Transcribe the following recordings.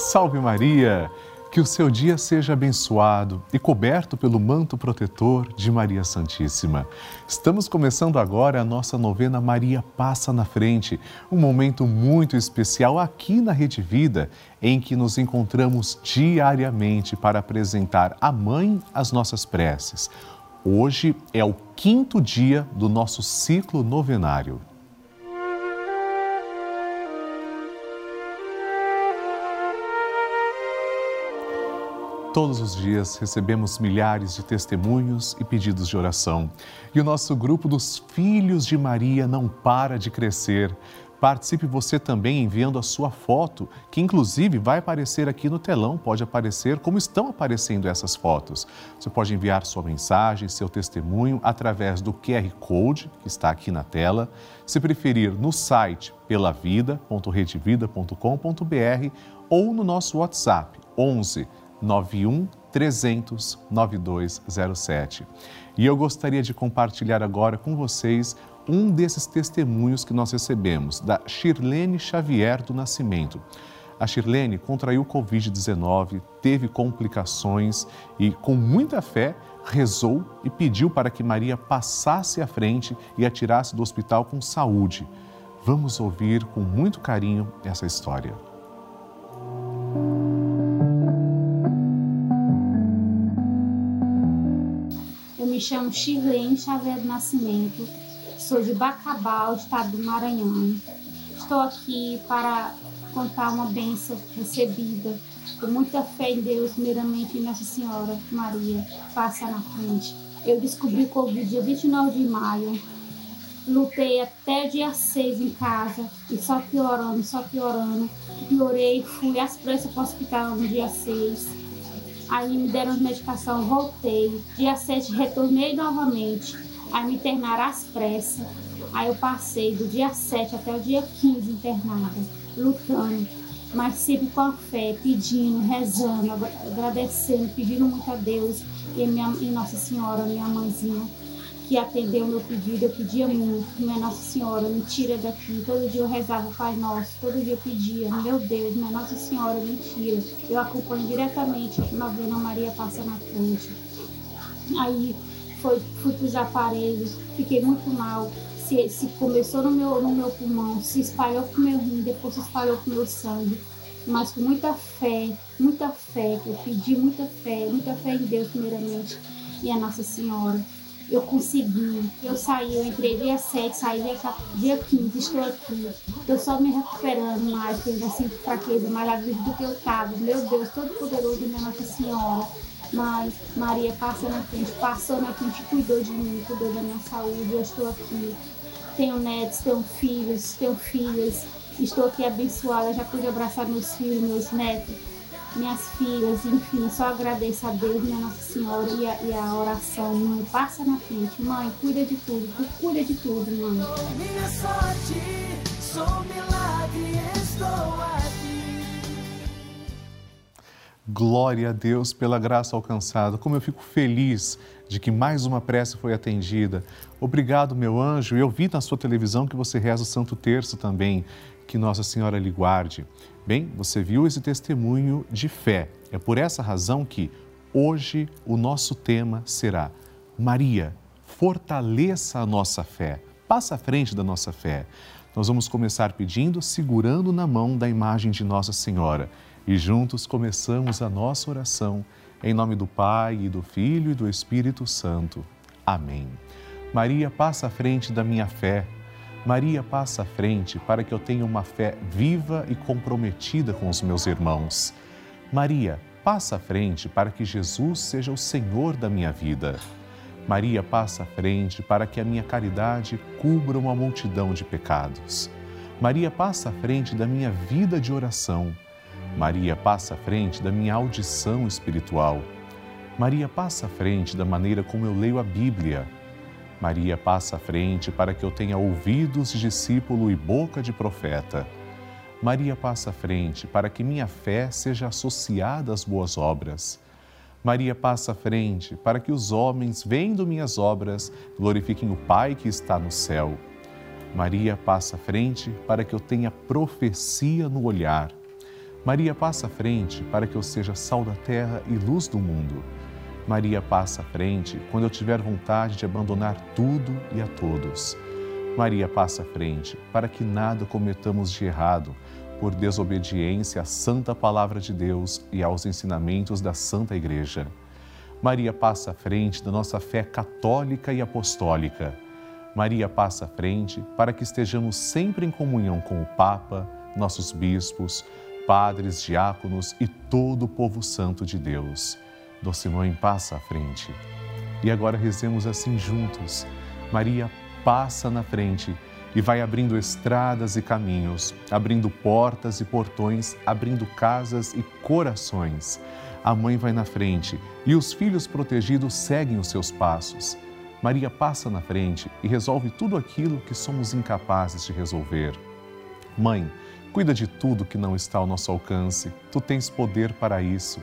Salve Maria! Que o seu dia seja abençoado e coberto pelo manto protetor de Maria Santíssima. Estamos começando agora a nossa novena Maria Passa na Frente, um momento muito especial aqui na Rede Vida, em que nos encontramos diariamente para apresentar à Mãe as nossas preces. Hoje é o quinto dia do nosso ciclo novenário. Todos os dias recebemos milhares de testemunhos e pedidos de oração. E o nosso grupo dos Filhos de Maria não para de crescer. Participe você também enviando a sua foto, que inclusive vai aparecer aqui no telão, pode aparecer como estão aparecendo essas fotos. Você pode enviar sua mensagem, seu testemunho através do QR Code que está aqui na tela. Se preferir, no site pelavida.redevida.com.br ou no nosso WhatsApp 11 91 300 9207. E eu gostaria de compartilhar agora com vocês um desses testemunhos que nós recebemos, da Shirlene Xavier do Nascimento. A Shirlene contraiu Covid-19, teve complicações e, com muita fé, rezou e pediu para que Maria passasse à frente e a tirasse do hospital com saúde. Vamos ouvir com muito carinho essa história. Me chamo Shirlene Xavier do Nascimento, sou de Bacabal, estado do Maranhão. Estou aqui para contar uma bênção recebida com muita fé em Deus, primeiramente em Nossa Senhora Maria, passa na frente. Eu descobri o Covid dia 29 de maio, lutei até dia 6 em casa e só piorando, só piorando. Piorei, fui às pressas para o hospital no dia 6 Aí me deram medicação, voltei. Dia 7 retornei novamente. Aí me internaram às pressas. Aí eu passei do dia 7 até o dia 15 internada, lutando, mas sempre com a fé, pedindo, rezando, agradecendo, pedindo muito a Deus e, minha, e Nossa Senhora, minha mãezinha que atendeu o meu pedido, eu pedia muito, minha Nossa Senhora, me tira daqui. Todo dia eu rezava o Pai Nosso, todo dia eu pedia, meu Deus, minha Nossa Senhora, me tira. Eu acompanho diretamente a novena Maria Passa na Frente. Aí foi, fui para os aparelhos, fiquei muito mal. Se, se começou no meu, no meu pulmão, se espalhou para o meu rim, depois se espalhou para o meu sangue mas com muita fé, muita fé, que eu pedi muita fé, muita fé em Deus primeiramente e a Nossa Senhora eu consegui. Eu saí, eu entrei dia 7, saí dia, dia 15, estou aqui. Estou só me recuperando mais, porque ainda sinto fraqueza mais a vida do que eu estava. Meu Deus, todo poderoso, minha Nossa Senhora. Mas Maria passa na frente, passou na frente, cuidou de mim, cuidou da minha saúde. Eu estou aqui. Tenho netos, tenho filhos, tenho filhas. Estou aqui abençoada, já pude abraçar meus filhos, meus netos minhas filhas, enfim, só agradeço a Deus, minha Nossa Senhora e a, e a oração. Mãe, passa na frente, mãe, cuida de tudo, cuida de tudo, mãe. Minha sorte, sou milagre, estou aqui. Glória a Deus pela graça alcançada. Como eu fico feliz de que mais uma prece foi atendida. Obrigado, meu anjo. Eu vi na sua televisão que você reza o Santo Terço também. Que Nossa Senhora lhe guarde. Bem, você viu esse testemunho de fé. É por essa razão que hoje o nosso tema será Maria, fortaleça a nossa fé. Passa à frente da nossa fé. Nós vamos começar pedindo, segurando na mão da imagem de Nossa Senhora. E juntos começamos a nossa oração. Em nome do Pai, e do Filho e do Espírito Santo. Amém. Maria, passa à frente da minha fé Maria passa à frente para que eu tenha uma fé viva e comprometida com os meus irmãos. Maria passa à frente para que Jesus seja o Senhor da minha vida. Maria passa à frente para que a minha caridade cubra uma multidão de pecados. Maria passa à frente da minha vida de oração. Maria passa à frente da minha audição espiritual. Maria passa à frente da maneira como eu leio a Bíblia Maria passa à frente para que eu tenha ouvidos de discípulo e boca de profeta. Maria passa à frente para que minha fé seja associada às boas obras. Maria passa à frente para que os homens, vendo minhas obras, glorifiquem o Pai que está no céu. Maria passa à frente para que eu tenha profecia no olhar. Maria passa à frente para que eu seja sal da terra e luz do mundo. Maria passa à frente quando eu tiver vontade de abandonar tudo e a todos. Maria passa à frente para que nada cometamos de errado por desobediência à santa palavra de Deus e aos ensinamentos da Santa Igreja. Maria passa à frente da nossa fé católica e apostólica. Maria passa à frente para que estejamos sempre em comunhão com o Papa, nossos bispos, padres, diáconos e todo o povo santo de Deus. Doce Mãe, passa à frente. E agora rezemos assim juntos. Maria passa na frente e vai abrindo estradas e caminhos, abrindo portas e portões, abrindo casas e corações. A mãe vai na frente e os filhos protegidos seguem os seus passos. Maria passa na frente e resolve tudo aquilo que somos incapazes de resolver. Mãe, cuida de tudo que não está ao nosso alcance. Tu tens poder para isso.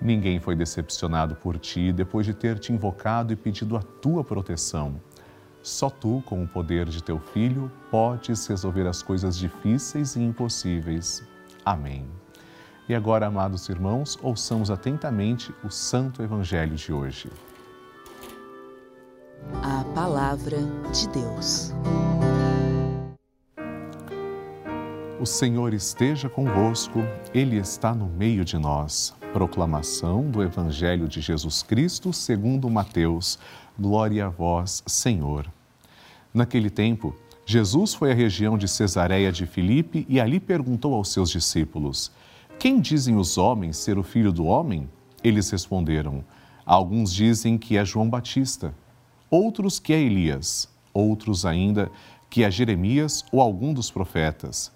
Ninguém foi decepcionado por ti depois de ter te invocado e pedido a tua proteção. Só tu, com o poder de teu Filho, podes resolver as coisas difíceis e impossíveis. Amém. E agora, amados irmãos, ouçamos atentamente o Santo Evangelho de hoje. A Palavra de Deus. O Senhor esteja convosco, Ele está no meio de nós. Proclamação do Evangelho de Jesus Cristo segundo Mateus. Glória a vós, Senhor. Naquele tempo, Jesus foi à região de Cesareia de Filipe e ali perguntou aos seus discípulos: Quem dizem os homens ser o filho do homem? Eles responderam: Alguns dizem que é João Batista, outros que é Elias, outros ainda que é Jeremias ou algum dos profetas.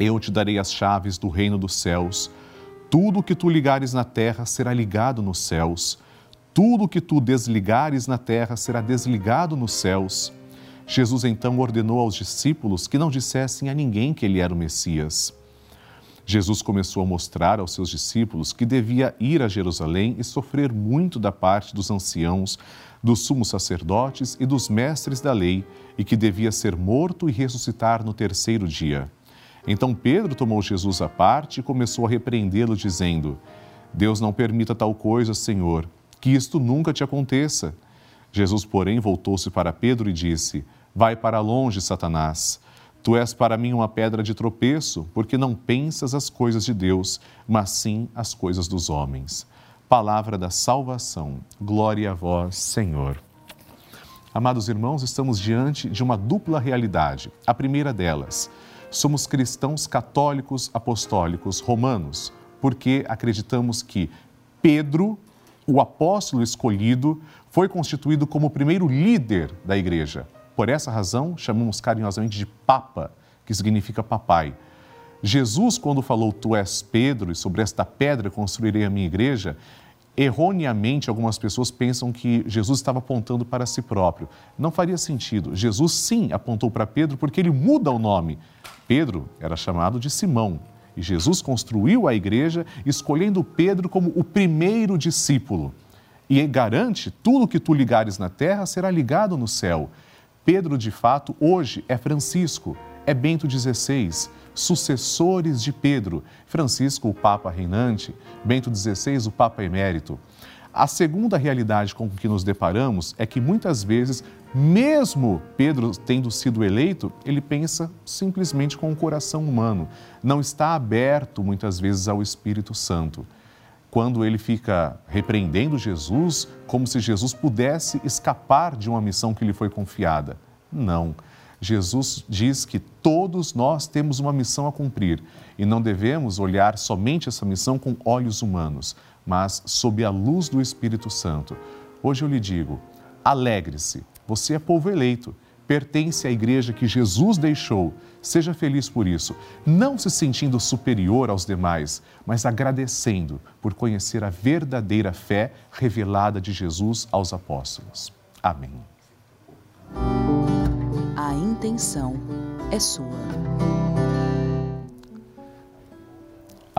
Eu te darei as chaves do reino dos céus. Tudo o que tu ligares na terra será ligado nos céus tudo que tu desligares na terra será desligado nos céus. Jesus então ordenou aos discípulos que não dissessem a ninguém que ele era o Messias. Jesus começou a mostrar aos seus discípulos que devia ir a Jerusalém e sofrer muito da parte dos anciãos, dos sumos sacerdotes e dos mestres da lei, e que devia ser morto e ressuscitar no terceiro dia. Então Pedro tomou Jesus à parte e começou a repreendê-lo, dizendo: Deus não permita tal coisa, Senhor que isto nunca te aconteça. Jesus, porém, voltou-se para Pedro e disse: Vai para longe, Satanás. Tu és para mim uma pedra de tropeço, porque não pensas as coisas de Deus, mas sim as coisas dos homens. Palavra da salvação. Glória a vós, Senhor. Amados irmãos, estamos diante de uma dupla realidade. A primeira delas, somos cristãos católicos apostólicos romanos, porque acreditamos que Pedro o apóstolo escolhido foi constituído como o primeiro líder da igreja. Por essa razão, chamamos carinhosamente de Papa, que significa papai. Jesus, quando falou, Tu és Pedro, e sobre esta pedra construirei a minha igreja, erroneamente algumas pessoas pensam que Jesus estava apontando para si próprio. Não faria sentido. Jesus, sim, apontou para Pedro porque ele muda o nome. Pedro era chamado de Simão, e Jesus construiu a igreja escolhendo Pedro como o primeiro discípulo. E garante: tudo que tu ligares na terra será ligado no céu. Pedro, de fato, hoje é Francisco, é Bento XVI, sucessores de Pedro. Francisco, o Papa reinante, Bento XVI, o Papa emérito. A segunda realidade com que nos deparamos é que muitas vezes, mesmo Pedro tendo sido eleito, ele pensa simplesmente com o coração humano, não está aberto muitas vezes ao Espírito Santo. quando ele fica repreendendo Jesus, como se Jesus pudesse escapar de uma missão que lhe foi confiada. Não. Jesus diz que todos nós temos uma missão a cumprir e não devemos olhar somente essa missão com olhos humanos, mas sob a luz do Espírito Santo. Hoje eu lhe digo: alegre-se, você é povo eleito, pertence à igreja que Jesus deixou. Seja feliz por isso, não se sentindo superior aos demais, mas agradecendo por conhecer a verdadeira fé revelada de Jesus aos apóstolos. Amém a intenção é sua.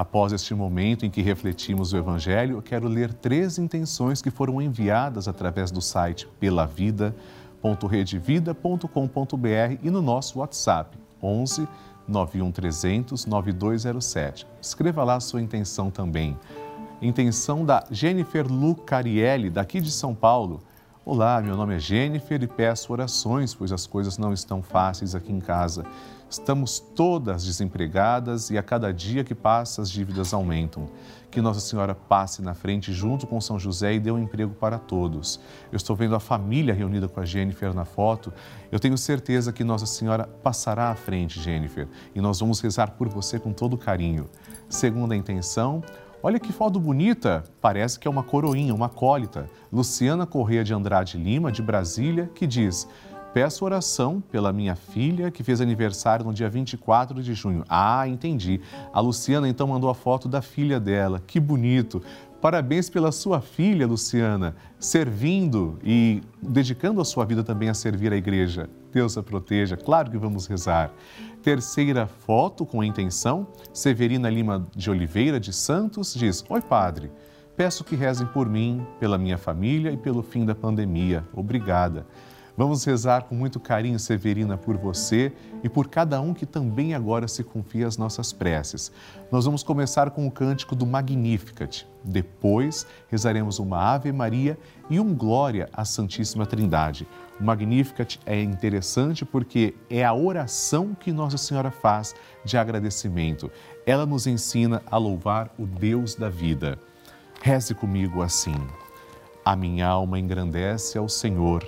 Após este momento em que refletimos o Evangelho, quero ler três intenções que foram enviadas através do site pelavida.redevida.com.br e no nosso WhatsApp 11 91 300 9207. Escreva lá a sua intenção também. Intenção da Jennifer Lucarielli, daqui de São Paulo Olá, meu nome é Jennifer e peço orações, pois as coisas não estão fáceis aqui em casa. Estamos todas desempregadas e a cada dia que passa as dívidas aumentam. Que Nossa Senhora passe na frente junto com São José e dê um emprego para todos. Eu estou vendo a família reunida com a Jennifer na foto. Eu tenho certeza que Nossa Senhora passará à frente, Jennifer, e nós vamos rezar por você com todo carinho. Segunda intenção, Olha que foto bonita, parece que é uma coroinha, uma acólita. Luciana Correia de Andrade Lima, de Brasília, que diz: Peço oração pela minha filha que fez aniversário no dia 24 de junho. Ah, entendi. A Luciana então mandou a foto da filha dela. Que bonito. Parabéns pela sua filha, Luciana, servindo e dedicando a sua vida também a servir a igreja. Deus a proteja. Claro que vamos rezar. Terceira foto com intenção, Severina Lima de Oliveira de Santos diz: Oi, padre. Peço que rezem por mim, pela minha família e pelo fim da pandemia. Obrigada. Vamos rezar com muito carinho, Severina, por você e por cada um que também agora se confia às nossas preces. Nós vamos começar com o cântico do Magnificat. Depois, rezaremos uma Ave Maria e um Glória à Santíssima Trindade. O Magnificat é interessante porque é a oração que Nossa Senhora faz de agradecimento. Ela nos ensina a louvar o Deus da vida. Reze comigo assim. A minha alma engrandece ao Senhor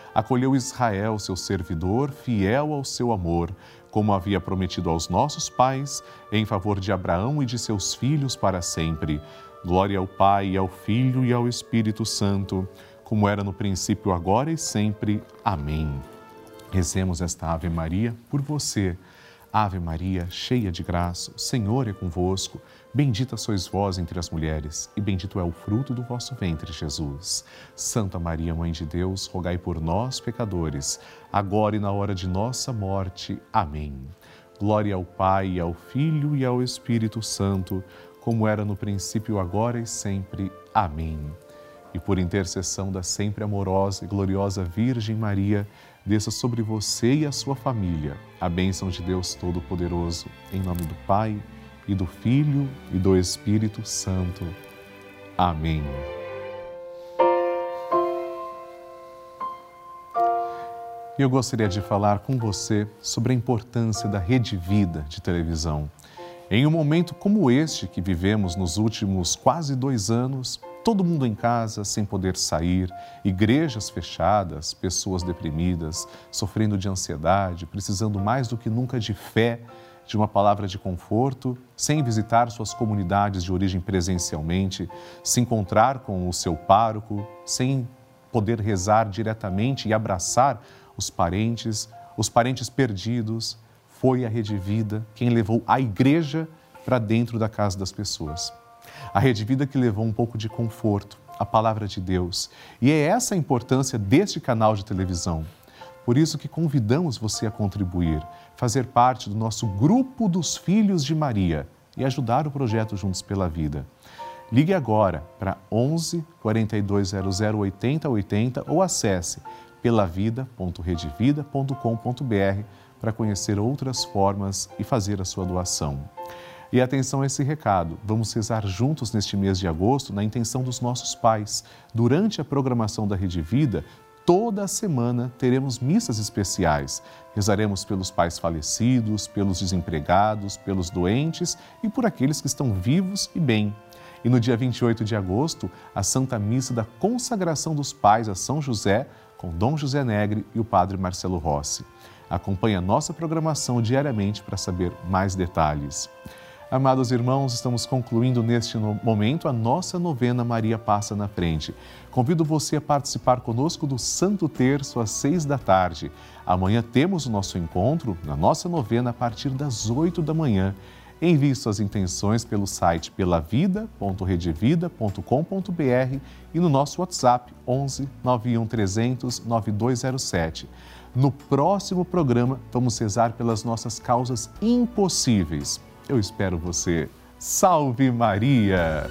acolheu Israel, seu servidor, fiel ao seu amor, como havia prometido aos nossos pais, em favor de Abraão e de seus filhos para sempre. Glória ao Pai, ao Filho e ao Espírito Santo, como era no princípio, agora e sempre. Amém. Rezemos esta Ave Maria por você. Ave Maria, cheia de graça, o Senhor é convosco. Bendita sois vós entre as mulheres, e bendito é o fruto do vosso ventre, Jesus. Santa Maria, Mãe de Deus, rogai por nós, pecadores, agora e na hora de nossa morte. Amém. Glória ao Pai, ao Filho e ao Espírito Santo, como era no princípio, agora e sempre. Amém. E por intercessão da sempre amorosa e gloriosa Virgem Maria, desça sobre você e a sua família a bênção de Deus Todo-Poderoso, em nome do Pai e do Filho e do Espírito Santo. Amém. Eu gostaria de falar com você sobre a importância da Rede Vida de televisão. Em um momento como este que vivemos nos últimos quase dois anos, todo mundo em casa sem poder sair, igrejas fechadas, pessoas deprimidas, sofrendo de ansiedade, precisando mais do que nunca de fé de uma palavra de conforto, sem visitar suas comunidades de origem presencialmente, se encontrar com o seu pároco, sem poder rezar diretamente e abraçar os parentes, os parentes perdidos, foi a Rede Vida quem levou a igreja para dentro da casa das pessoas. A Rede Vida que levou um pouco de conforto, a palavra de Deus. E é essa a importância deste canal de televisão. Por isso que convidamos você a contribuir, fazer parte do nosso grupo dos Filhos de Maria e ajudar o projeto Juntos pela Vida. Ligue agora para 11 4200 8080 ou acesse pelavida.redevida.com.br para conhecer outras formas e fazer a sua doação. E atenção a esse recado: vamos rezar juntos neste mês de agosto na intenção dos nossos pais. Durante a programação da Rede Vida, toda semana teremos missas especiais. Rezaremos pelos pais falecidos, pelos desempregados, pelos doentes e por aqueles que estão vivos e bem. E no dia 28 de agosto, a Santa Missa da Consagração dos Pais a São José, com Dom José Negre e o Padre Marcelo Rossi. Acompanhe a nossa programação diariamente para saber mais detalhes. Amados irmãos, estamos concluindo neste momento a nossa novena Maria Passa na Frente. Convido você a participar conosco do Santo Terço às seis da tarde. Amanhã temos o nosso encontro na nossa novena a partir das oito da manhã. Envie suas intenções pelo site pelavida.redevida.com.br e no nosso WhatsApp 11 91 300 9207. No próximo programa, vamos rezar pelas nossas causas impossíveis. Eu espero você. Salve Maria!